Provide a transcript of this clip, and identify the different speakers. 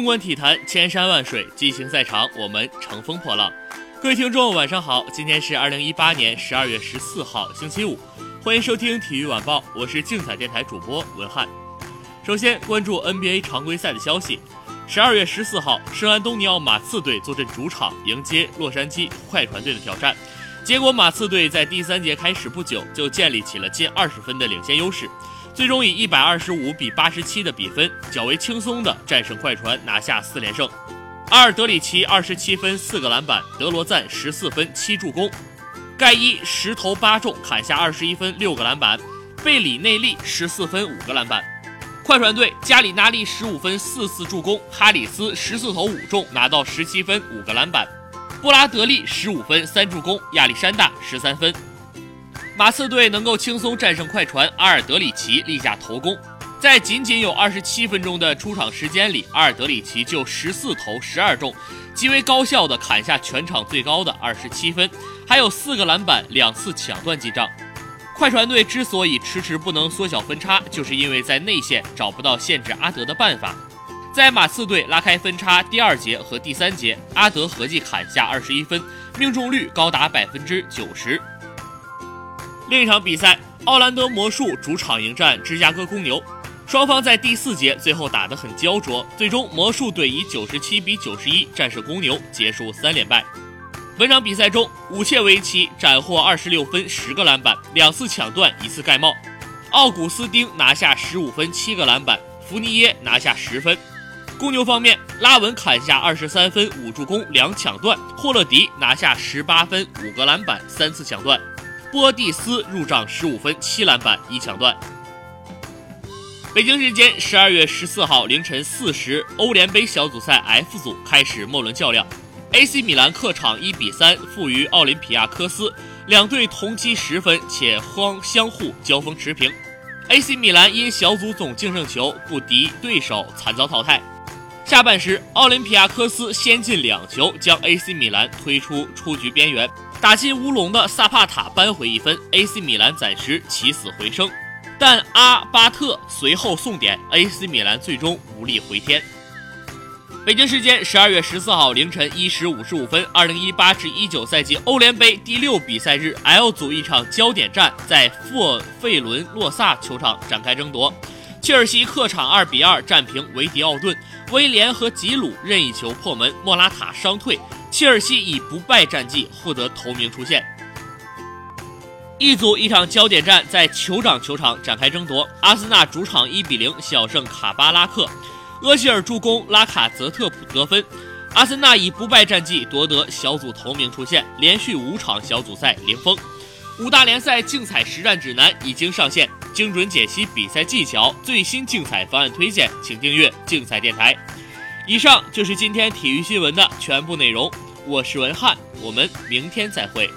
Speaker 1: 纵观体坛，千山万水，激情赛场，我们乘风破浪。各位听众，晚上好，今天是二零一八年十二月十四号，星期五，欢迎收听体育晚报，我是竞彩电台主播文翰。首先关注 NBA 常规赛的消息，十二月十四号，圣安东尼奥马刺队坐镇主场迎接洛杉矶快船队的挑战，结果马刺队在第三节开始不久就建立起了近二十分的领先优势。最终以一百二十五比八十七的比分，较为轻松地战胜快船，拿下四连胜。阿尔德里奇二十七分四个篮板，德罗赞十四分七助攻，盖伊十投八中，砍下二十一分六个篮板，贝里内利十四分五个篮板。快船队加里纳利十五分四次助攻，哈里斯十四投五中，拿到十七分五个篮板，布拉德利十五分三助攻，亚历山大十三分。马刺队能够轻松战胜快船，阿尔德里奇立下头功。在仅仅有二十七分钟的出场时间里，阿尔德里奇就十四投十二中，极为高效的砍下全场最高的二十七分，还有四个篮板，两次抢断进账。快船队之所以迟迟不能缩小分差，就是因为在内线找不到限制阿德的办法。在马刺队拉开分差第二节和第三节，阿德合计砍下二十一分，命中率高达百分之九十。另一场比赛，奥兰德魔术主场迎战芝加哥公牛，双方在第四节最后打得很焦灼，最终魔术队以九十七比九十一战胜公牛，结束三连败。本场比赛中，武切维奇斩获二十六分、十个篮板，两次抢断，一次盖帽；奥古斯丁拿下十五分、七个篮板，福尼耶拿下十分。公牛方面，拉文砍下二十三分、五助攻、两抢断；霍勒迪拿下十八分、五个篮板、三次抢断。波蒂斯入账十五分七篮板一抢断。北京时间十二月十四号凌晨四时，欧联杯小组赛 F 组开始末轮较量，AC 米兰客场一比三负于奥林匹亚科斯，两队同积十分且双相互交锋持平。AC 米兰因小组总净胜球不敌对手，惨遭淘汰。下半时，奥林匹亚科斯先进两球，将 AC 米兰推出出局边缘。打进乌龙的萨帕塔扳回一分，AC 米兰暂时起死回生，但阿巴特随后送点，AC 米兰最终无力回天。北京时间十二月十四号凌晨一时五十五分，二零一八至一九赛季欧联杯第六比赛日 L 组一场焦点战在富尔费伦洛萨球场展开争夺，切尔西客场二比二战平维迪奥顿，威廉和吉鲁任意球破门，莫拉塔伤退。切尔西以不败战绩获得头名出线。一组一场焦点战在酋长球场展开争夺，阿森纳主场一比零小胜卡巴拉克，厄齐尔助攻，拉卡泽特普得分。阿森纳以不败战绩夺得小组头名出线，连续五场小组赛零封。五大联赛竞彩实战指南已经上线，精准解析比赛技巧，最新竞彩方案推荐，请订阅竞彩电台。以上就是今天体育新闻的全部内容，我是文翰，我们明天再会。